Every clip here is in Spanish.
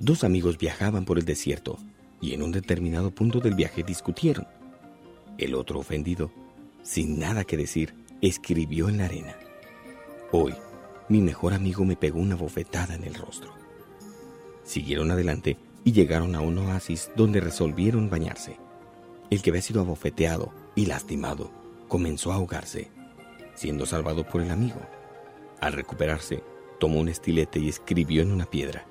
Dos amigos viajaban por el desierto y en un determinado punto del viaje discutieron. El otro ofendido, sin nada que decir, escribió en la arena. Hoy, mi mejor amigo me pegó una bofetada en el rostro. Siguieron adelante y llegaron a un oasis donde resolvieron bañarse. El que había sido abofeteado y lastimado comenzó a ahogarse, siendo salvado por el amigo. Al recuperarse, tomó un estilete y escribió en una piedra.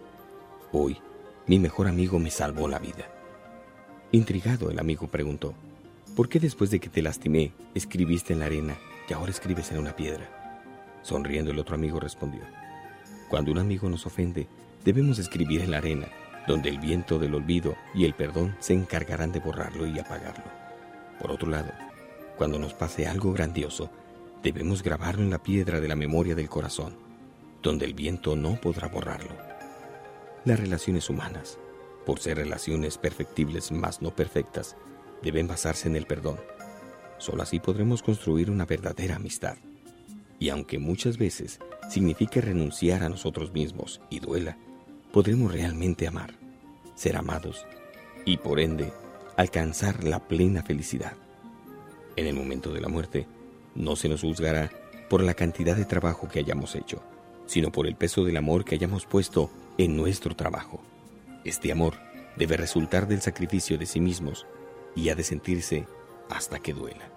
Hoy, mi mejor amigo me salvó la vida. Intrigado, el amigo preguntó, ¿por qué después de que te lastimé escribiste en la arena y ahora escribes en una piedra? Sonriendo el otro amigo respondió, Cuando un amigo nos ofende, debemos escribir en la arena, donde el viento del olvido y el perdón se encargarán de borrarlo y apagarlo. Por otro lado, cuando nos pase algo grandioso, debemos grabarlo en la piedra de la memoria del corazón, donde el viento no podrá borrarlo. Las relaciones humanas, por ser relaciones perfectibles más no perfectas, deben basarse en el perdón. Solo así podremos construir una verdadera amistad. Y aunque muchas veces signifique renunciar a nosotros mismos y duela, podremos realmente amar, ser amados y por ende alcanzar la plena felicidad. En el momento de la muerte, no se nos juzgará por la cantidad de trabajo que hayamos hecho, sino por el peso del amor que hayamos puesto en nuestro trabajo. Este amor debe resultar del sacrificio de sí mismos y ha de sentirse hasta que duela.